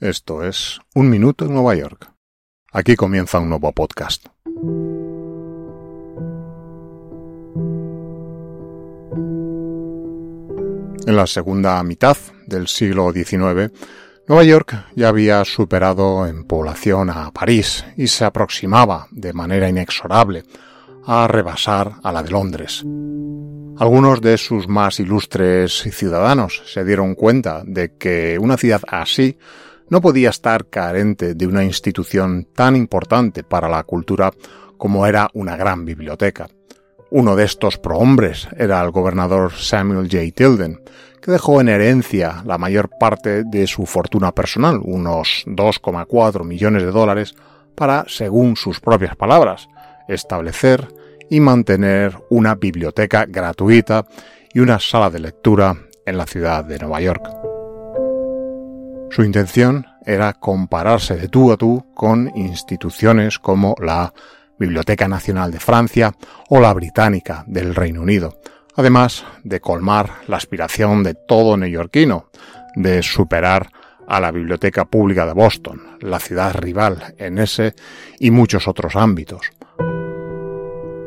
Esto es Un Minuto en Nueva York. Aquí comienza un nuevo podcast. En la segunda mitad del siglo XIX, Nueva York ya había superado en población a París y se aproximaba de manera inexorable a rebasar a la de Londres. Algunos de sus más ilustres ciudadanos se dieron cuenta de que una ciudad así no podía estar carente de una institución tan importante para la cultura como era una gran biblioteca. Uno de estos prohombres era el gobernador Samuel J. Tilden, que dejó en herencia la mayor parte de su fortuna personal, unos 2,4 millones de dólares, para, según sus propias palabras, establecer y mantener una biblioteca gratuita y una sala de lectura en la ciudad de Nueva York. Su intención era compararse de tú a tú con instituciones como la Biblioteca Nacional de Francia o la Británica del Reino Unido, además de colmar la aspiración de todo neoyorquino de superar a la Biblioteca Pública de Boston, la ciudad rival en ese y muchos otros ámbitos.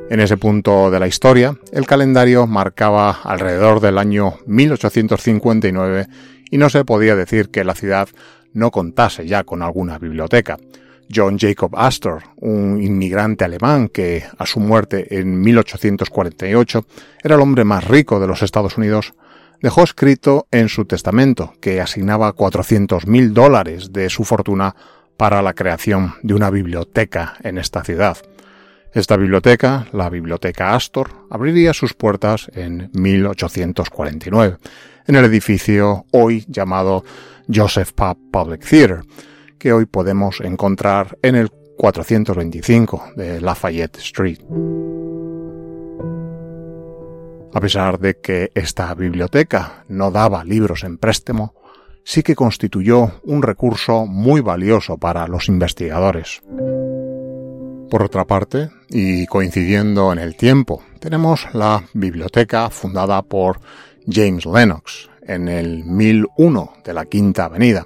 En ese punto de la historia, el calendario marcaba alrededor del año 1859 y no se podía decir que la ciudad no contase ya con alguna biblioteca. John Jacob Astor, un inmigrante alemán que, a su muerte en 1848, era el hombre más rico de los Estados Unidos, dejó escrito en su testamento que asignaba 400 mil dólares de su fortuna para la creación de una biblioteca en esta ciudad. Esta biblioteca, la Biblioteca Astor, abriría sus puertas en 1849, en el edificio hoy llamado Joseph Papp Public Theater, que hoy podemos encontrar en el 425 de Lafayette Street. A pesar de que esta biblioteca no daba libros en préstamo, sí que constituyó un recurso muy valioso para los investigadores. Por otra parte, y coincidiendo en el tiempo, tenemos la biblioteca fundada por James Lennox en el 1001 de la Quinta Avenida,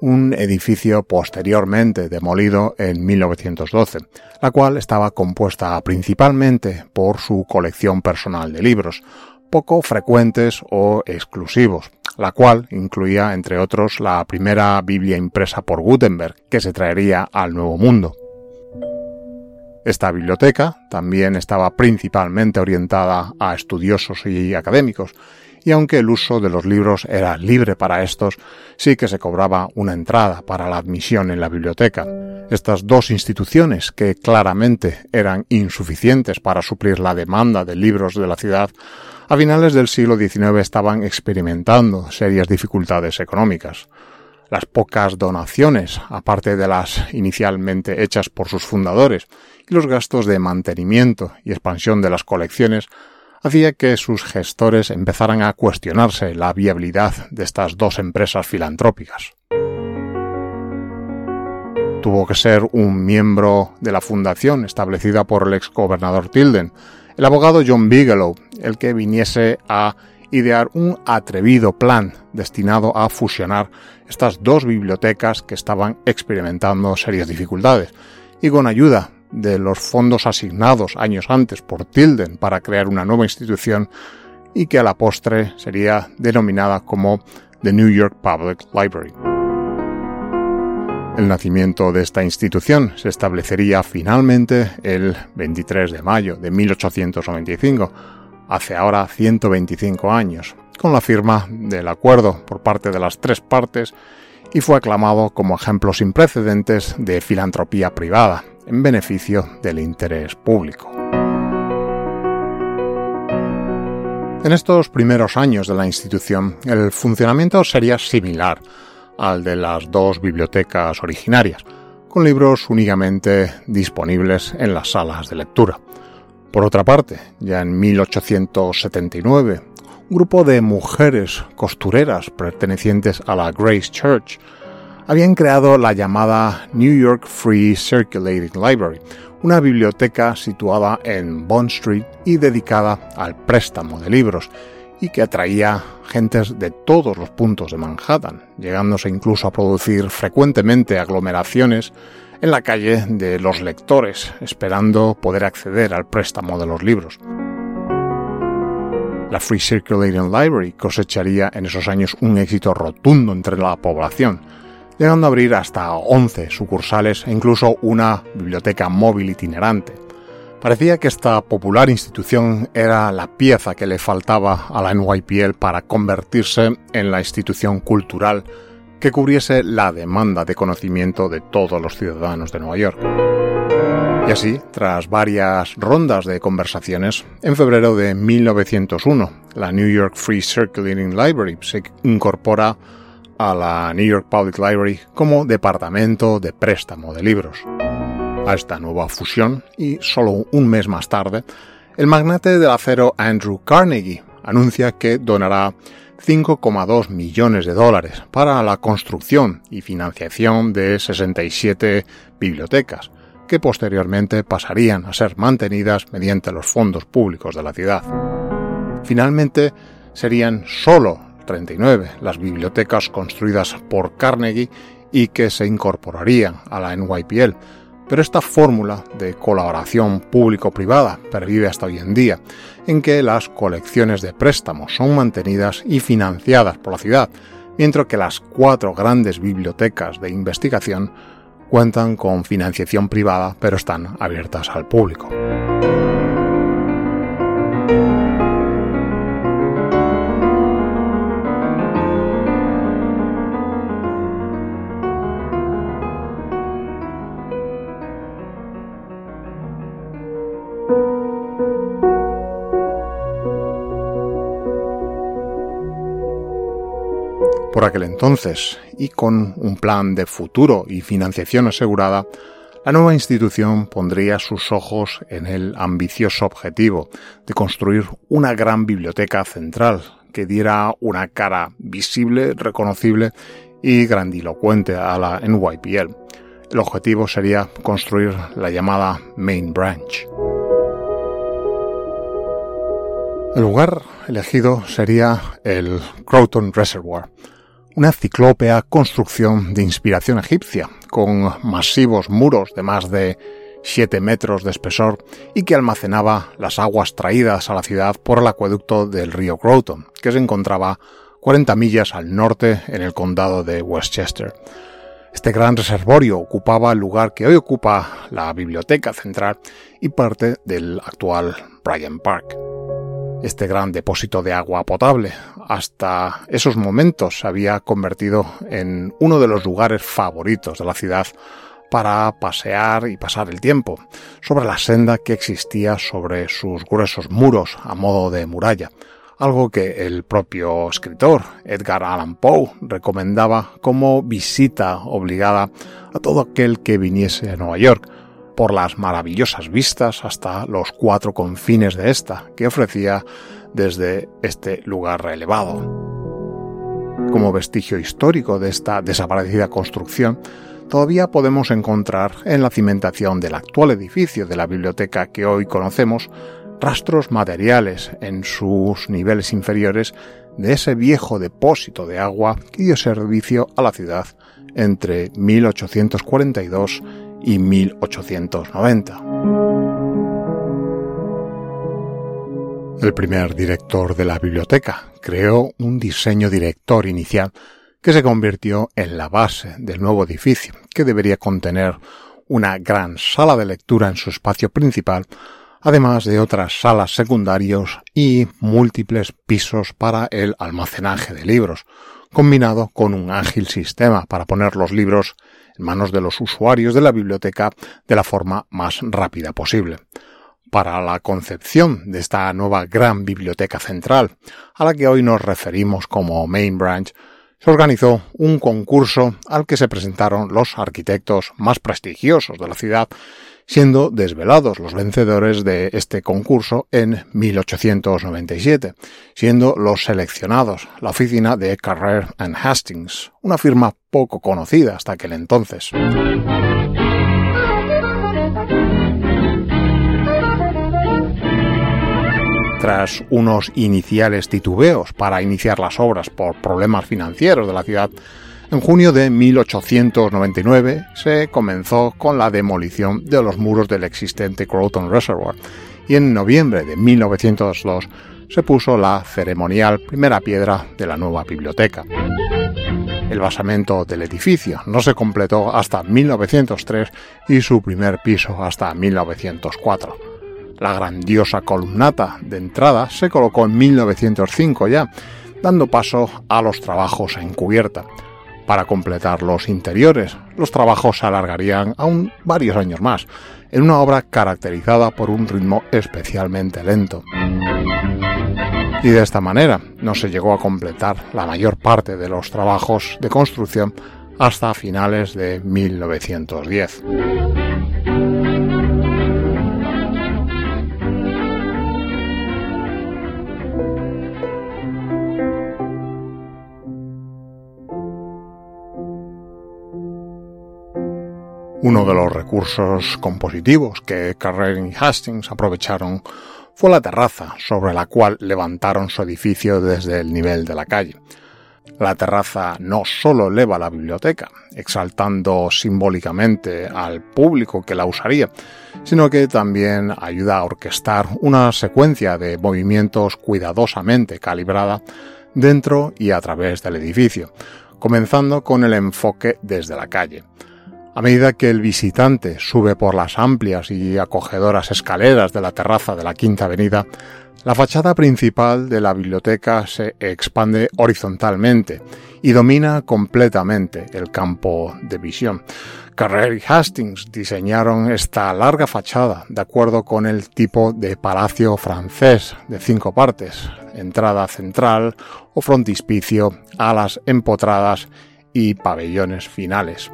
un edificio posteriormente demolido en 1912, la cual estaba compuesta principalmente por su colección personal de libros, poco frecuentes o exclusivos, la cual incluía, entre otros, la primera Biblia impresa por Gutenberg, que se traería al Nuevo Mundo. Esta biblioteca también estaba principalmente orientada a estudiosos y académicos, y aunque el uso de los libros era libre para estos, sí que se cobraba una entrada para la admisión en la biblioteca. Estas dos instituciones, que claramente eran insuficientes para suplir la demanda de libros de la ciudad, a finales del siglo XIX estaban experimentando serias dificultades económicas. Las pocas donaciones, aparte de las inicialmente hechas por sus fundadores, y los gastos de mantenimiento y expansión de las colecciones hacía que sus gestores empezaran a cuestionarse la viabilidad de estas dos empresas filantrópicas. Tuvo que ser un miembro de la fundación establecida por el ex gobernador Tilden, el abogado John Bigelow, el que viniese a idear un atrevido plan destinado a fusionar estas dos bibliotecas que estaban experimentando serias dificultades, y con ayuda de los fondos asignados años antes por Tilden para crear una nueva institución y que a la postre sería denominada como The New York Public Library. El nacimiento de esta institución se establecería finalmente el 23 de mayo de 1895, hace ahora 125 años, con la firma del acuerdo por parte de las tres partes y fue aclamado como ejemplo sin precedentes de filantropía privada, en beneficio del interés público. En estos primeros años de la institución, el funcionamiento sería similar al de las dos bibliotecas originarias, con libros únicamente disponibles en las salas de lectura. Por otra parte, ya en 1879, un grupo de mujeres costureras pertenecientes a la Grace Church habían creado la llamada New York Free Circulating Library, una biblioteca situada en Bond Street y dedicada al préstamo de libros, y que atraía gentes de todos los puntos de Manhattan, llegándose incluso a producir frecuentemente aglomeraciones en la calle de los lectores, esperando poder acceder al préstamo de los libros. La Free Circulating Library cosecharía en esos años un éxito rotundo entre la población, llegando a abrir hasta 11 sucursales e incluso una biblioteca móvil itinerante. Parecía que esta popular institución era la pieza que le faltaba a la NYPL para convertirse en la institución cultural que cubriese la demanda de conocimiento de todos los ciudadanos de Nueva York. Y así, tras varias rondas de conversaciones, en febrero de 1901, la New York Free Circulating Library se incorpora a la New York Public Library como departamento de préstamo de libros. A esta nueva fusión, y solo un mes más tarde, el magnate del acero Andrew Carnegie anuncia que donará 5,2 millones de dólares para la construcción y financiación de 67 bibliotecas, que posteriormente pasarían a ser mantenidas mediante los fondos públicos de la ciudad. Finalmente, serían solo 39 las bibliotecas construidas por Carnegie y que se incorporarían a la NYPL, pero esta fórmula de colaboración público-privada pervive hasta hoy en día, en que las colecciones de préstamos son mantenidas y financiadas por la ciudad, mientras que las cuatro grandes bibliotecas de investigación cuentan con financiación privada pero están abiertas al público. Por aquel entonces, y con un plan de futuro y financiación asegurada, la nueva institución pondría sus ojos en el ambicioso objetivo de construir una gran biblioteca central que diera una cara visible, reconocible y grandilocuente a la NYPL. El objetivo sería construir la llamada Main Branch. El lugar elegido sería el Croton Reservoir, una ciclópea construcción de inspiración egipcia, con masivos muros de más de 7 metros de espesor y que almacenaba las aguas traídas a la ciudad por el acueducto del río Croton, que se encontraba 40 millas al norte en el condado de Westchester. Este gran reservorio ocupaba el lugar que hoy ocupa la biblioteca central y parte del actual Bryant Park. Este gran depósito de agua potable. Hasta esos momentos se había convertido en uno de los lugares favoritos de la ciudad para pasear y pasar el tiempo, sobre la senda que existía sobre sus gruesos muros a modo de muralla, algo que el propio escritor Edgar Allan Poe recomendaba como visita obligada a todo aquel que viniese a Nueva York, por las maravillosas vistas hasta los cuatro confines de esta que ofrecía desde este lugar elevado. Como vestigio histórico de esta desaparecida construcción, todavía podemos encontrar en la cimentación del actual edificio de la biblioteca que hoy conocemos rastros materiales en sus niveles inferiores de ese viejo depósito de agua que dio servicio a la ciudad entre 1842 y 1890. El primer director de la biblioteca creó un diseño director inicial que se convirtió en la base del nuevo edificio, que debería contener una gran sala de lectura en su espacio principal, además de otras salas secundarios y múltiples pisos para el almacenaje de libros, combinado con un ágil sistema para poner los libros en manos de los usuarios de la biblioteca de la forma más rápida posible. Para la concepción de esta nueva gran biblioteca central, a la que hoy nos referimos como Main Branch, se organizó un concurso al que se presentaron los arquitectos más prestigiosos de la ciudad, siendo desvelados los vencedores de este concurso en 1897, siendo los seleccionados la oficina de Carrer and Hastings, una firma poco conocida hasta aquel entonces. Tras unos iniciales titubeos para iniciar las obras por problemas financieros de la ciudad, en junio de 1899 se comenzó con la demolición de los muros del existente Croton Reservoir y en noviembre de 1902 se puso la ceremonial primera piedra de la nueva biblioteca. El basamento del edificio no se completó hasta 1903 y su primer piso hasta 1904. La grandiosa columnata de entrada se colocó en 1905 ya, dando paso a los trabajos en cubierta. Para completar los interiores, los trabajos se alargarían aún varios años más, en una obra caracterizada por un ritmo especialmente lento. Y de esta manera no se llegó a completar la mayor parte de los trabajos de construcción hasta finales de 1910. Uno de los recursos compositivos que Carrera y Hastings aprovecharon fue la terraza sobre la cual levantaron su edificio desde el nivel de la calle. La terraza no solo eleva la biblioteca, exaltando simbólicamente al público que la usaría, sino que también ayuda a orquestar una secuencia de movimientos cuidadosamente calibrada dentro y a través del edificio, comenzando con el enfoque desde la calle. A medida que el visitante sube por las amplias y acogedoras escaleras de la terraza de la Quinta Avenida, la fachada principal de la biblioteca se expande horizontalmente y domina completamente el campo de visión. Carrera y Hastings diseñaron esta larga fachada de acuerdo con el tipo de palacio francés de cinco partes, entrada central o frontispicio, alas empotradas y pabellones finales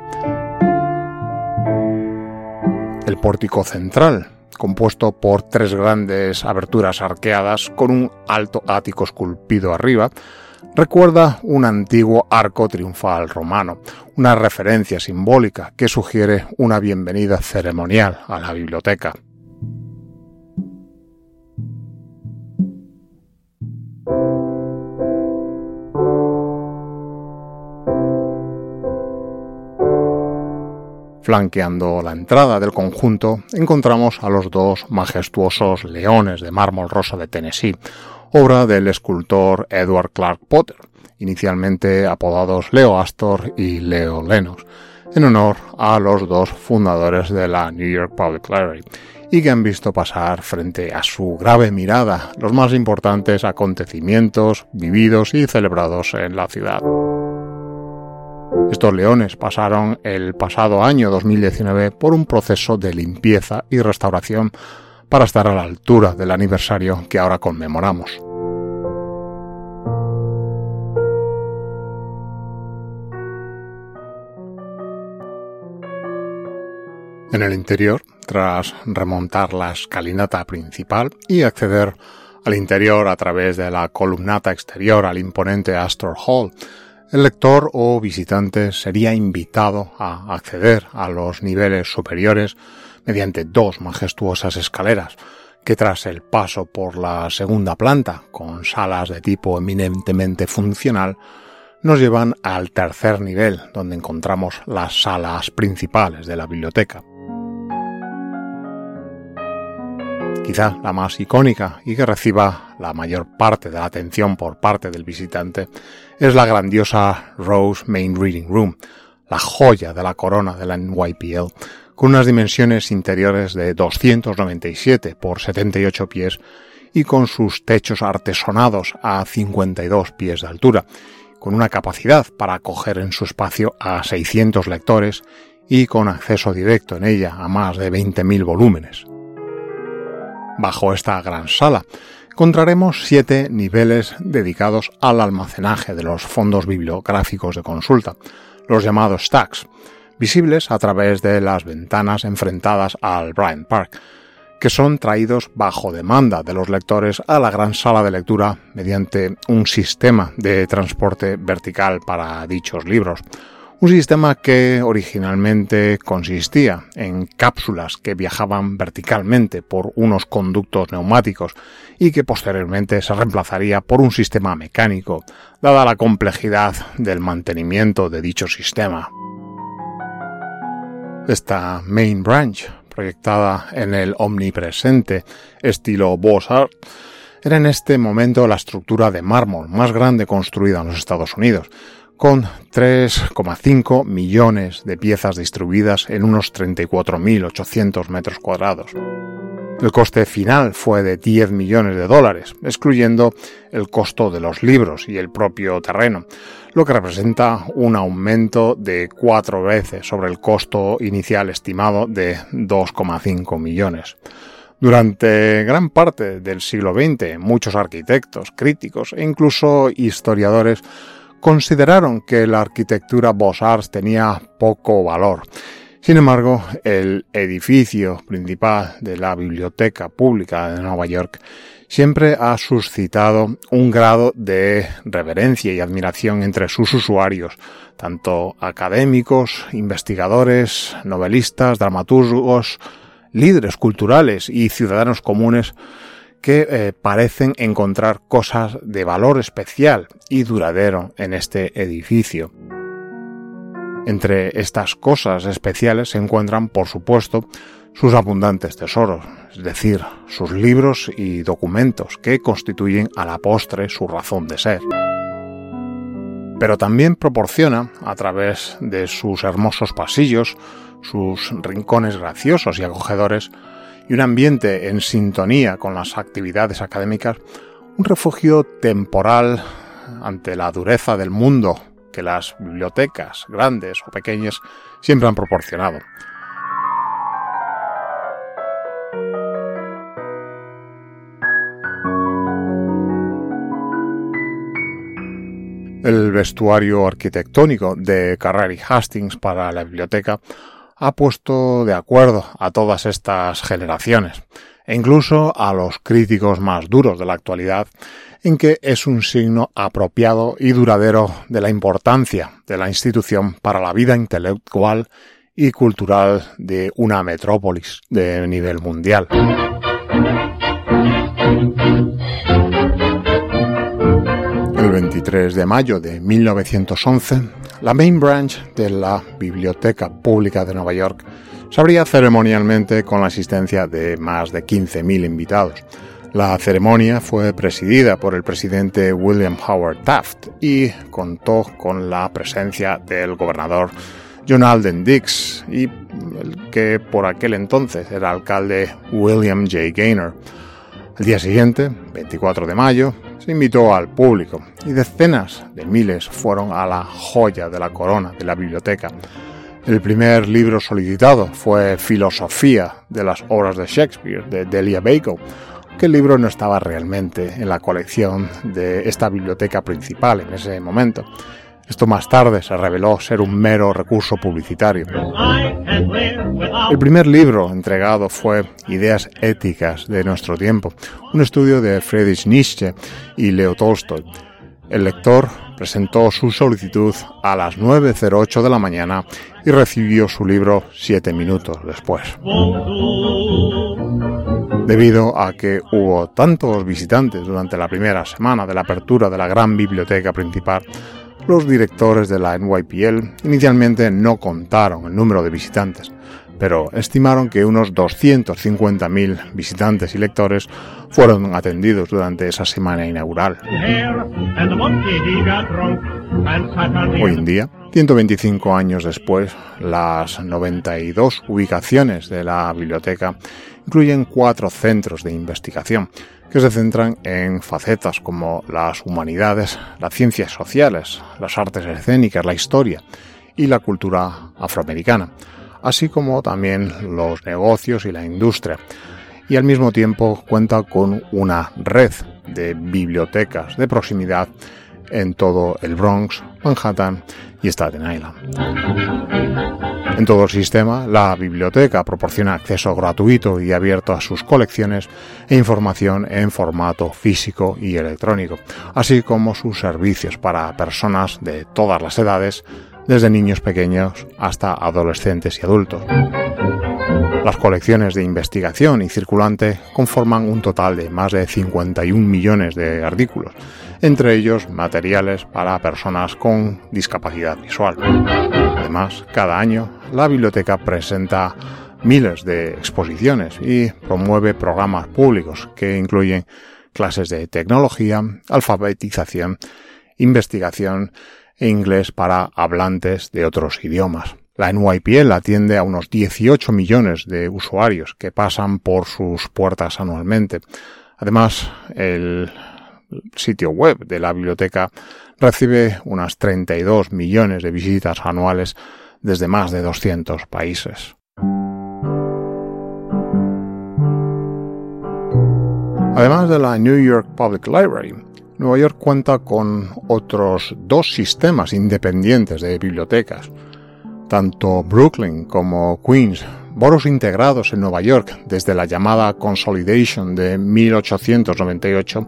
el pórtico central, compuesto por tres grandes aberturas arqueadas con un alto ático esculpido arriba, recuerda un antiguo arco triunfal romano, una referencia simbólica que sugiere una bienvenida ceremonial a la biblioteca. Flanqueando la entrada del conjunto encontramos a los dos majestuosos leones de mármol rosa de Tennessee, obra del escultor Edward Clark Potter, inicialmente apodados Leo Astor y Leo Lenos, en honor a los dos fundadores de la New York Public Library, y que han visto pasar frente a su grave mirada los más importantes acontecimientos vividos y celebrados en la ciudad. Estos leones pasaron el pasado año 2019 por un proceso de limpieza y restauración para estar a la altura del aniversario que ahora conmemoramos. En el interior, tras remontar la escalinata principal y acceder al interior a través de la columnata exterior al imponente Astor Hall, el lector o visitante sería invitado a acceder a los niveles superiores mediante dos majestuosas escaleras que tras el paso por la segunda planta, con salas de tipo eminentemente funcional, nos llevan al tercer nivel, donde encontramos las salas principales de la biblioteca. quizá la más icónica y que reciba la mayor parte de la atención por parte del visitante, es la grandiosa Rose Main Reading Room, la joya de la corona de la NYPL, con unas dimensiones interiores de 297 por 78 pies y con sus techos artesonados a 52 pies de altura, con una capacidad para acoger en su espacio a 600 lectores y con acceso directo en ella a más de 20.000 volúmenes. Bajo esta gran sala encontraremos siete niveles dedicados al almacenaje de los fondos bibliográficos de consulta, los llamados stacks, visibles a través de las ventanas enfrentadas al Bryant Park, que son traídos bajo demanda de los lectores a la gran sala de lectura mediante un sistema de transporte vertical para dichos libros, Un sistema que originalmente consistía en cápsulas que viajaban verticalmente por unos conductos neumáticos y que posteriormente se reemplazaría por un sistema mecánico, dada la complejidad del mantenimiento de dicho sistema. Esta main branch, proyectada en el omnipresente estilo Beaux-Arts, era en este momento la estructura de mármol más grande construida en los Estados Unidos, con 3,5 millones de piezas distribuidas en unos 34.800 metros cuadrados. El coste final fue de 10 millones de dólares, excluyendo el costo de los libros y el propio terreno, lo que representa un aumento de cuatro veces sobre el costo inicial estimado de 2,5 millones. Durante gran parte del siglo XX, muchos arquitectos, críticos e incluso historiadores consideraron que la arquitectura Beaux-Arts tenía poco valor. Sin embargo, el edificio principal de la Biblioteca Pública de Nueva York siempre ha suscitado un grado de reverencia y admiración entre sus usuarios, tanto académicos, investigadores, novelistas, dramaturgos, líderes culturales y ciudadanos comunes que eh, parecen encontrar cosas de valor especial y duradero en este edificio. Entre estas cosas especiales se encuentran, por supuesto, sus abundantes tesoros, es decir, sus libros y documentos que constituyen a la postre su razón de ser. Pero también proporciona, a través de sus hermosos pasillos, sus rincones graciosos y acogedores, y un ambiente en sintonía con las actividades académicas, un refugio temporal ante la dureza del mundo que las bibliotecas, grandes o pequeñas, siempre han proporcionado. El vestuario arquitectónico de Carrera y Hastings para la biblioteca ha puesto de acuerdo a todas estas generaciones e incluso a los críticos más duros de la actualidad en que es un signo apropiado y duradero de la importancia de la institución para la vida intelectual y cultural de una metrópolis de nivel mundial. El 23 de mayo de 1911, la Main Branch de la Biblioteca Pública de Nueva York se abría ceremonialmente con la asistencia de más de 15.000 invitados. La ceremonia fue presidida por el presidente William Howard Taft y contó con la presencia del gobernador John Alden Dix y el que por aquel entonces era alcalde William J. Gaynor. El día siguiente, 24 de mayo, se invitó al público y decenas de miles fueron a la joya de la corona de la biblioteca. El primer libro solicitado fue Filosofía de las obras de Shakespeare de Delia Bacon, que el libro no estaba realmente en la colección de esta biblioteca principal en ese momento. Esto más tarde se reveló ser un mero recurso publicitario. El primer libro entregado fue Ideas éticas de nuestro tiempo, un estudio de Friedrich Nietzsche y Leo Tolstoy. El lector presentó su solicitud a las 9.08 de la mañana y recibió su libro siete minutos después. Debido a que hubo tantos visitantes durante la primera semana de la apertura de la gran biblioteca principal, los directores de la NYPL inicialmente no contaron el número de visitantes, pero estimaron que unos 250.000 visitantes y lectores fueron atendidos durante esa semana inaugural. Hoy en día, 125 años después, las 92 ubicaciones de la biblioteca incluyen cuatro centros de investigación que se centran en facetas como las humanidades, las ciencias sociales, las artes escénicas, la historia y la cultura afroamericana, así como también los negocios y la industria. Y al mismo tiempo cuenta con una red de bibliotecas de proximidad en todo el Bronx, Manhattan y Staten Island. En todo el sistema, la biblioteca proporciona acceso gratuito y abierto a sus colecciones e información en formato físico y electrónico, así como sus servicios para personas de todas las edades, desde niños pequeños hasta adolescentes y adultos. Las colecciones de investigación y circulante conforman un total de más de 51 millones de artículos, entre ellos materiales para personas con discapacidad visual. Además, cada año la biblioteca presenta miles de exposiciones y promueve programas públicos que incluyen clases de tecnología, alfabetización, investigación e inglés para hablantes de otros idiomas. La NYPL atiende a unos 18 millones de usuarios que pasan por sus puertas anualmente. Además, el sitio web de la biblioteca recibe unas 32 millones de visitas anuales desde más de 200 países. Además de la New York Public Library, Nueva York cuenta con otros dos sistemas independientes de bibliotecas. Tanto Brooklyn como Queens, boros integrados en Nueva York desde la llamada Consolidation de 1898,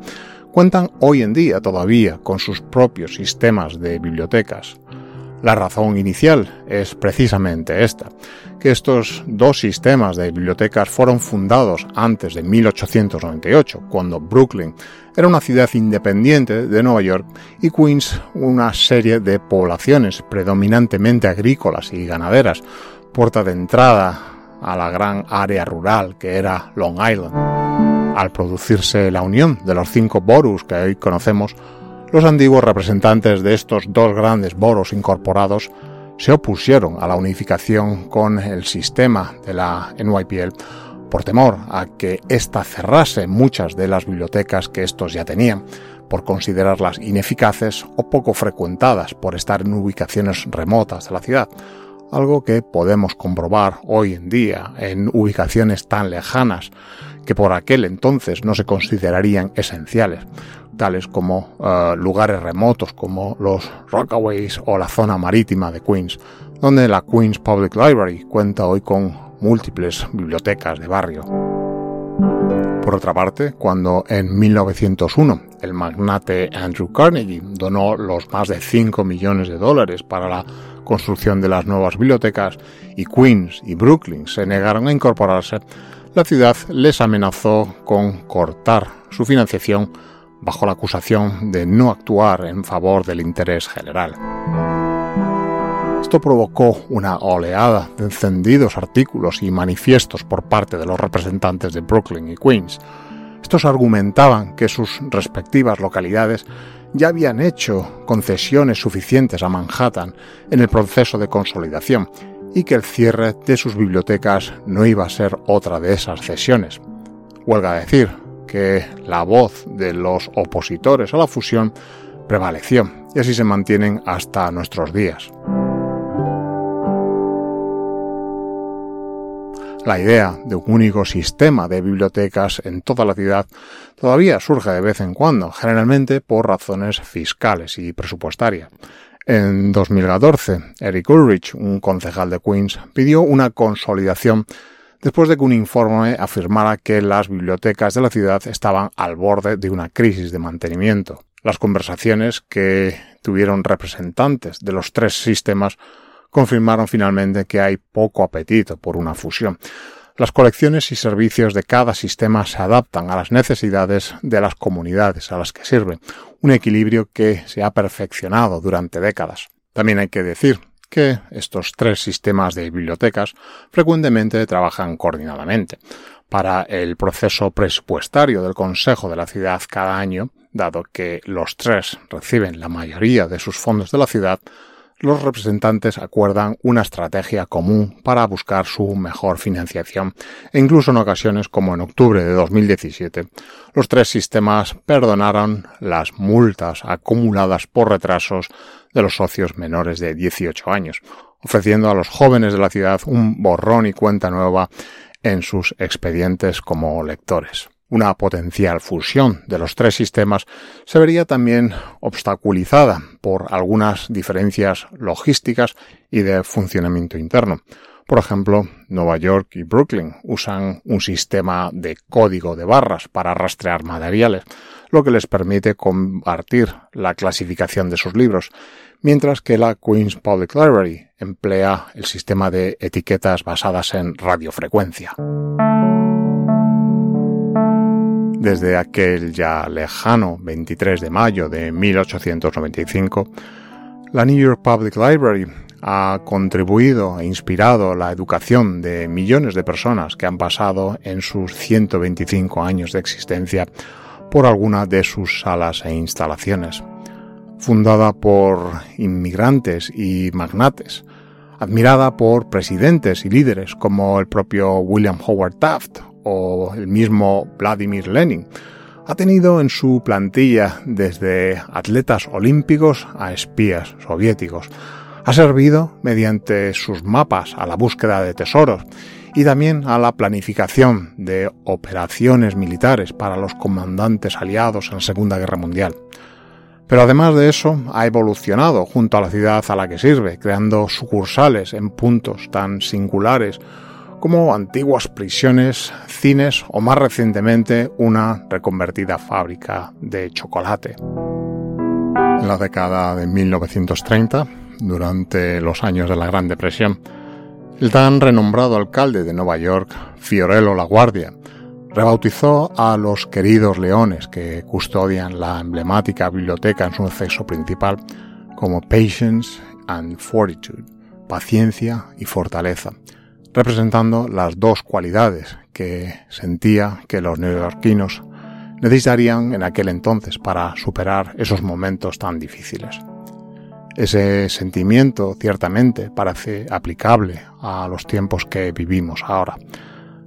cuentan hoy en día todavía con sus propios sistemas de bibliotecas. La razón inicial es precisamente esta, que estos dos sistemas de bibliotecas fueron fundados antes de 1898, cuando Brooklyn era una ciudad independiente de Nueva York y Queens una serie de poblaciones predominantemente agrícolas y ganaderas, puerta de entrada a la gran área rural que era Long Island. Al producirse la unión de los cinco boroughs que hoy conocemos, los antiguos representantes de estos dos grandes boros incorporados se opusieron a la unificación con el sistema de la NYPL por temor a que ésta cerrase muchas de las bibliotecas que estos ya tenían, por considerarlas ineficaces o poco frecuentadas por estar en ubicaciones remotas de la ciudad, algo que podemos comprobar hoy en día en ubicaciones tan lejanas que por aquel entonces no se considerarían esenciales, tales como eh, lugares remotos como los Rockaways o la zona marítima de Queens, donde la Queens Public Library cuenta hoy con múltiples bibliotecas de barrio. Por otra parte, cuando en 1901 el magnate Andrew Carnegie donó los más de 5 millones de dólares para la construcción de las nuevas bibliotecas y Queens y Brooklyn se negaron a incorporarse, la ciudad les amenazó con cortar su financiación bajo la acusación de no actuar en favor del interés general. Esto provocó una oleada de encendidos artículos y manifiestos por parte de los representantes de Brooklyn y Queens. Estos argumentaban que sus respectivas localidades ya habían hecho concesiones suficientes a Manhattan en el proceso de consolidación y que el cierre de sus bibliotecas no iba a ser otra de esas cesiones. Huelga decir que la voz de los opositores a la fusión prevaleció y así se mantienen hasta nuestros días. La idea de un único sistema de bibliotecas en toda la ciudad todavía surge de vez en cuando, generalmente por razones fiscales y presupuestarias. En 2014, Eric Ulrich, un concejal de Queens, pidió una consolidación después de que un informe afirmara que las bibliotecas de la ciudad estaban al borde de una crisis de mantenimiento. Las conversaciones que tuvieron representantes de los tres sistemas confirmaron finalmente que hay poco apetito por una fusión. Las colecciones y servicios de cada sistema se adaptan a las necesidades de las comunidades a las que sirven, un equilibrio que se ha perfeccionado durante décadas. También hay que decir que estos tres sistemas de bibliotecas frecuentemente trabajan coordinadamente. Para el proceso presupuestario del Consejo de la Ciudad cada año, dado que los tres reciben la mayoría de sus fondos de la ciudad, los representantes acuerdan una estrategia común para buscar su mejor financiación e incluso en ocasiones como en octubre de 2017 los tres sistemas perdonaron las multas acumuladas por retrasos de los socios menores de 18 años, ofreciendo a los jóvenes de la ciudad un borrón y cuenta nueva en sus expedientes como lectores una potencial fusión de los tres sistemas se vería también obstaculizada por algunas diferencias logísticas y de funcionamiento interno. Por ejemplo, Nueva York y Brooklyn usan un sistema de código de barras para rastrear materiales, lo que les permite compartir la clasificación de sus libros, mientras que la Queen's Public Library emplea el sistema de etiquetas basadas en radiofrecuencia. Desde aquel ya lejano 23 de mayo de 1895, la New York Public Library ha contribuido e inspirado la educación de millones de personas que han pasado en sus 125 años de existencia por alguna de sus salas e instalaciones. Fundada por inmigrantes y magnates, admirada por presidentes y líderes como el propio William Howard Taft o el mismo Vladimir Lenin, ha tenido en su plantilla desde atletas olímpicos a espías soviéticos. Ha servido mediante sus mapas a la búsqueda de tesoros y también a la planificación de operaciones militares para los comandantes aliados en la Segunda Guerra Mundial. Pero además de eso, ha evolucionado junto a la ciudad a la que sirve, creando sucursales en puntos tan singulares como antiguas prisiones, cines o más recientemente una reconvertida fábrica de chocolate. En la década de 1930, durante los años de la Gran Depresión, el tan renombrado alcalde de Nueva York, Fiorello La Guardia, rebautizó a los queridos leones que custodian la emblemática biblioteca en su acceso principal como Patience and Fortitude, paciencia y fortaleza, representando las dos cualidades que sentía que los neoyorquinos necesitarían en aquel entonces para superar esos momentos tan difíciles. Ese sentimiento ciertamente parece aplicable a los tiempos que vivimos ahora,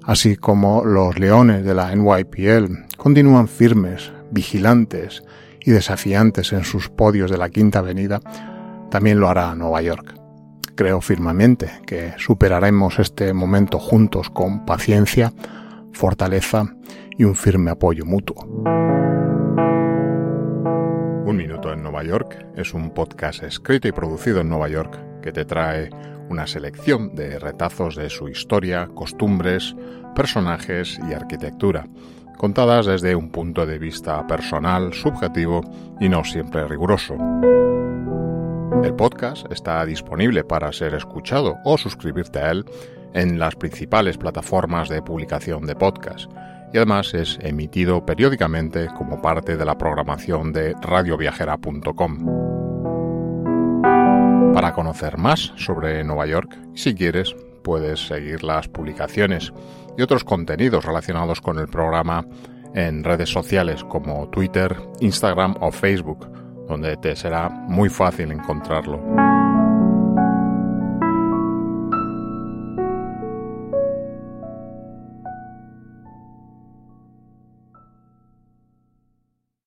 así como los leones de la NYPL continúan firmes, vigilantes y desafiantes en sus podios de la Quinta Avenida, también lo hará Nueva York creo firmemente que superaremos este momento juntos con paciencia, fortaleza y un firme apoyo mutuo. Un Minuto en Nueva York es un podcast escrito y producido en Nueva York que te trae una selección de retazos de su historia, costumbres, personajes y arquitectura, contadas desde un punto de vista personal, subjetivo y no siempre riguroso. El podcast está disponible para ser escuchado o suscribirte a él en las principales plataformas de publicación de podcast y además es emitido periódicamente como parte de la programación de radioviajera.com. Para conocer más sobre Nueva York, si quieres, puedes seguir las publicaciones y otros contenidos relacionados con el programa en redes sociales como Twitter, Instagram o Facebook donde te será muy fácil encontrarlo.